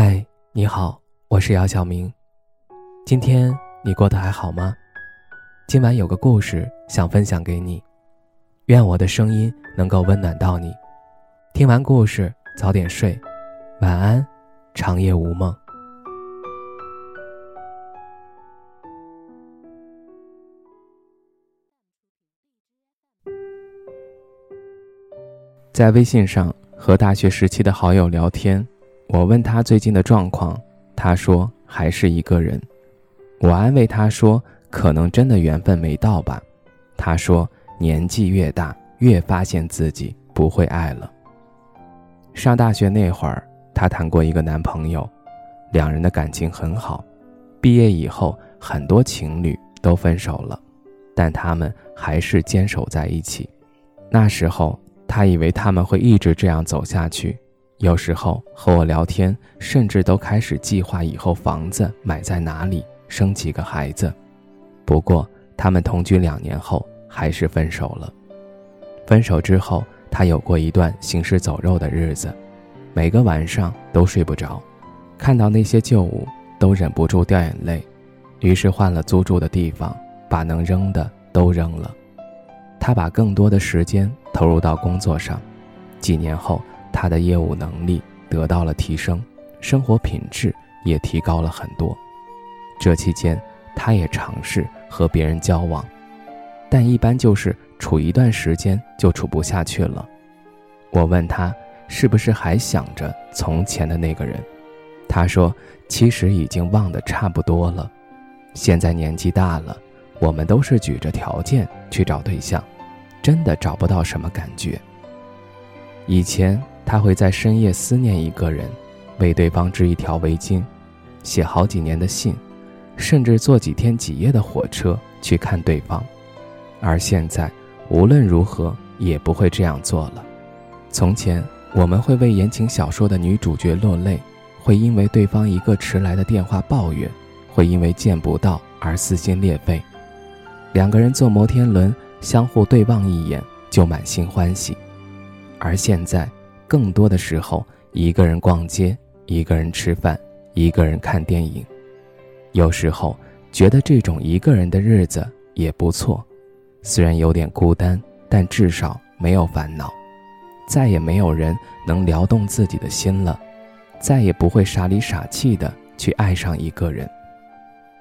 嗨，你好，我是姚晓明。今天你过得还好吗？今晚有个故事想分享给你，愿我的声音能够温暖到你。听完故事早点睡，晚安，长夜无梦。在微信上和大学时期的好友聊天。我问他最近的状况，他说还是一个人。我安慰他说，可能真的缘分没到吧。他说年纪越大，越发现自己不会爱了。上大学那会儿，他谈过一个男朋友，两人的感情很好。毕业以后，很多情侣都分手了，但他们还是坚守在一起。那时候，他以为他们会一直这样走下去。有时候和我聊天，甚至都开始计划以后房子买在哪里，生几个孩子。不过他们同居两年后还是分手了。分手之后，他有过一段行尸走肉的日子，每个晚上都睡不着，看到那些旧物都忍不住掉眼泪。于是换了租住的地方，把能扔的都扔了。他把更多的时间投入到工作上，几年后。他的业务能力得到了提升，生活品质也提高了很多。这期间，他也尝试和别人交往，但一般就是处一段时间就处不下去了。我问他是不是还想着从前的那个人，他说其实已经忘得差不多了。现在年纪大了，我们都是举着条件去找对象，真的找不到什么感觉。以前。他会在深夜思念一个人，为对方织一条围巾，写好几年的信，甚至坐几天几夜的火车去看对方。而现在，无论如何也不会这样做了。从前，我们会为言情小说的女主角落泪，会因为对方一个迟来的电话抱怨，会因为见不到而撕心裂肺。两个人坐摩天轮，相互对望一眼就满心欢喜。而现在。更多的时候，一个人逛街，一个人吃饭，一个人看电影。有时候觉得这种一个人的日子也不错，虽然有点孤单，但至少没有烦恼，再也没有人能撩动自己的心了，再也不会傻里傻气的去爱上一个人。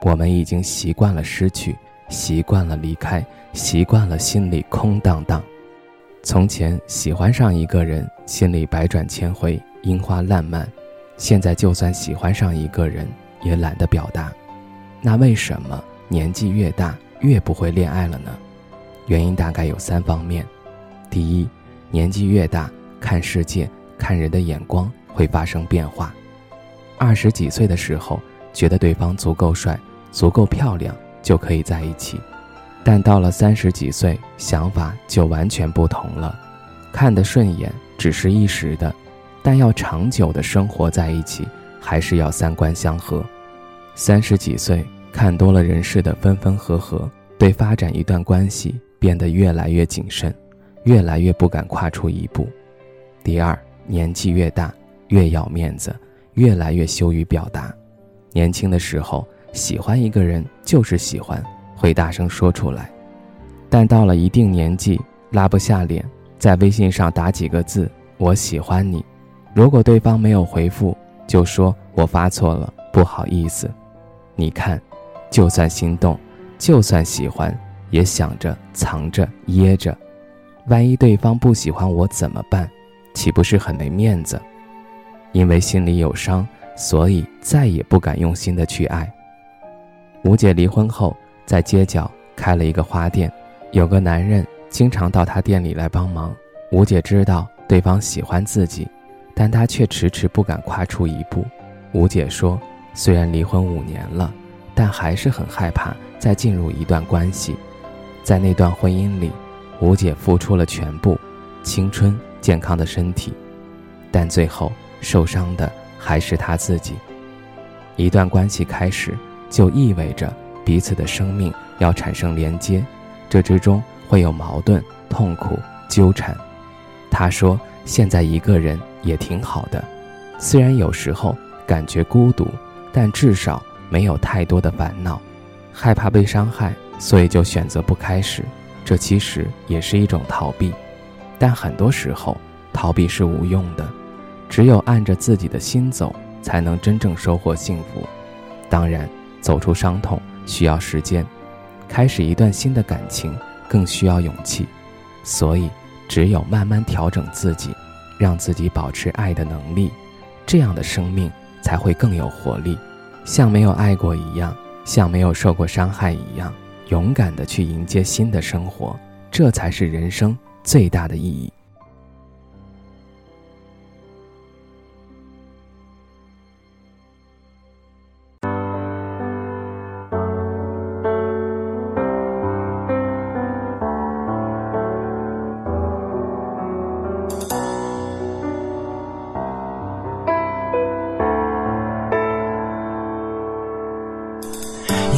我们已经习惯了失去，习惯了离开，习惯了心里空荡荡。从前喜欢上一个人，心里百转千回，樱花烂漫；现在就算喜欢上一个人，也懒得表达。那为什么年纪越大越不会恋爱了呢？原因大概有三方面：第一，年纪越大，看世界、看人的眼光会发生变化。二十几岁的时候，觉得对方足够帅、足够漂亮，就可以在一起。但到了三十几岁，想法就完全不同了。看得顺眼只是一时的，但要长久的生活在一起，还是要三观相合。三十几岁看多了人世的分分合合，对发展一段关系变得越来越谨慎，越来越不敢跨出一步。第二，年纪越大，越要面子，越来越羞于表达。年轻的时候喜欢一个人就是喜欢。会大声说出来，但到了一定年纪，拉不下脸，在微信上打几个字“我喜欢你”，如果对方没有回复，就说我发错了，不好意思。你看，就算心动，就算喜欢，也想着藏着掖着，万一对方不喜欢我怎么办？岂不是很没面子？因为心里有伤，所以再也不敢用心的去爱。吴姐离婚后。在街角开了一个花店，有个男人经常到他店里来帮忙。吴姐知道对方喜欢自己，但她却迟迟不敢跨出一步。吴姐说：“虽然离婚五年了，但还是很害怕再进入一段关系。在那段婚姻里，吴姐付出了全部，青春、健康的身体，但最后受伤的还是她自己。一段关系开始，就意味着……”彼此的生命要产生连接，这之中会有矛盾、痛苦、纠缠。他说：“现在一个人也挺好的，虽然有时候感觉孤独，但至少没有太多的烦恼。害怕被伤害，所以就选择不开始，这其实也是一种逃避。但很多时候，逃避是无用的，只有按着自己的心走，才能真正收获幸福。当然，走出伤痛需要时间，开始一段新的感情更需要勇气。所以，只有慢慢调整自己，让自己保持爱的能力，这样的生命才会更有活力，像没有爱过一样，像没有受过伤害一样，勇敢的去迎接新的生活，这才是人生最大的意义。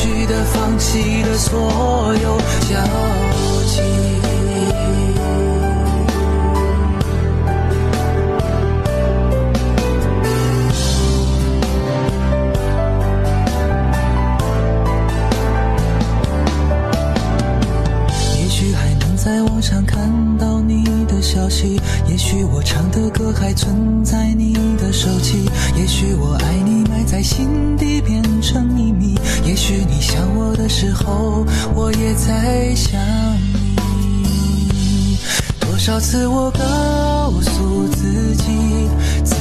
去的、放弃的所有常看到你的消息，也许我唱的歌还存在你的手机，也许我爱你埋在心底变成秘密，也许你想我的时候，我也在想你。多少次我告诉，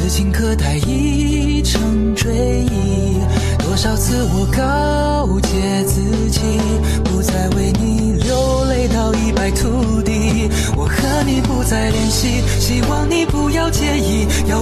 情可待已成追忆；多少次我告诫自己，不再为你流泪到一败涂地。我和你不再联系，希望你不要介意。要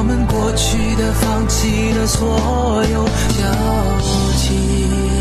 我们过去的、放弃的所有交集。